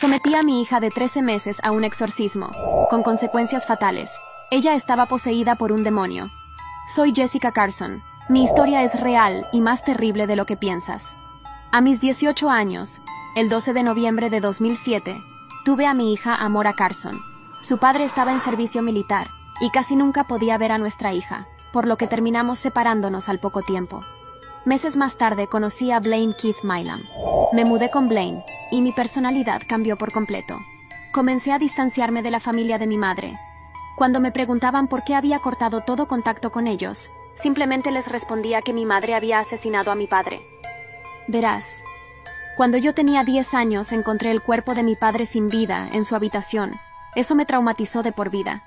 Sometí a mi hija de 13 meses a un exorcismo, con consecuencias fatales. Ella estaba poseída por un demonio. Soy Jessica Carson. Mi historia es real y más terrible de lo que piensas. A mis 18 años, el 12 de noviembre de 2007, tuve a mi hija Amora Carson. Su padre estaba en servicio militar y casi nunca podía ver a nuestra hija, por lo que terminamos separándonos al poco tiempo. Meses más tarde conocí a Blaine Keith Milam. Me mudé con Blaine y mi personalidad cambió por completo. Comencé a distanciarme de la familia de mi madre. Cuando me preguntaban por qué había cortado todo contacto con ellos, simplemente les respondía que mi madre había asesinado a mi padre. Verás, cuando yo tenía 10 años encontré el cuerpo de mi padre sin vida en su habitación. Eso me traumatizó de por vida.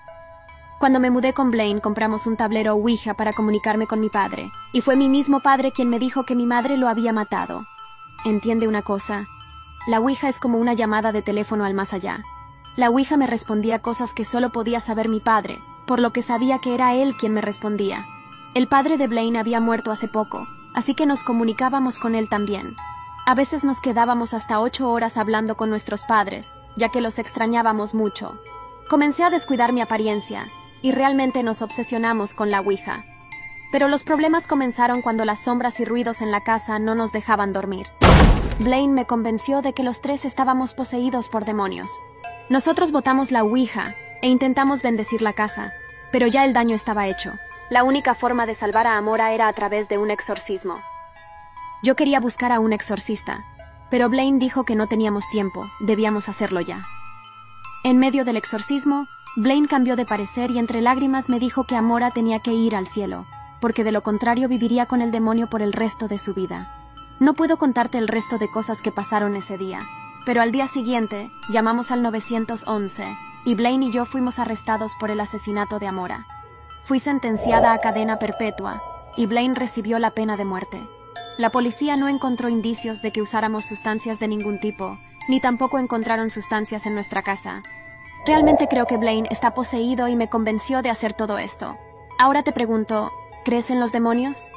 Cuando me mudé con Blaine compramos un tablero Ouija para comunicarme con mi padre, y fue mi mismo padre quien me dijo que mi madre lo había matado. Entiende una cosa, la Ouija es como una llamada de teléfono al más allá. La Ouija me respondía cosas que solo podía saber mi padre, por lo que sabía que era él quien me respondía. El padre de Blaine había muerto hace poco, así que nos comunicábamos con él también. A veces nos quedábamos hasta ocho horas hablando con nuestros padres, ya que los extrañábamos mucho. Comencé a descuidar mi apariencia, y realmente nos obsesionamos con la Ouija. Pero los problemas comenzaron cuando las sombras y ruidos en la casa no nos dejaban dormir. Blaine me convenció de que los tres estábamos poseídos por demonios. Nosotros botamos la Ouija e intentamos bendecir la casa, pero ya el daño estaba hecho. La única forma de salvar a Amora era a través de un exorcismo. Yo quería buscar a un exorcista, pero Blaine dijo que no teníamos tiempo, debíamos hacerlo ya. En medio del exorcismo, Blaine cambió de parecer y entre lágrimas me dijo que Amora tenía que ir al cielo, porque de lo contrario viviría con el demonio por el resto de su vida. No puedo contarte el resto de cosas que pasaron ese día, pero al día siguiente llamamos al 911 y Blaine y yo fuimos arrestados por el asesinato de Amora. Fui sentenciada a cadena perpetua y Blaine recibió la pena de muerte. La policía no encontró indicios de que usáramos sustancias de ningún tipo, ni tampoco encontraron sustancias en nuestra casa. Realmente creo que Blaine está poseído y me convenció de hacer todo esto. Ahora te pregunto, ¿crees en los demonios?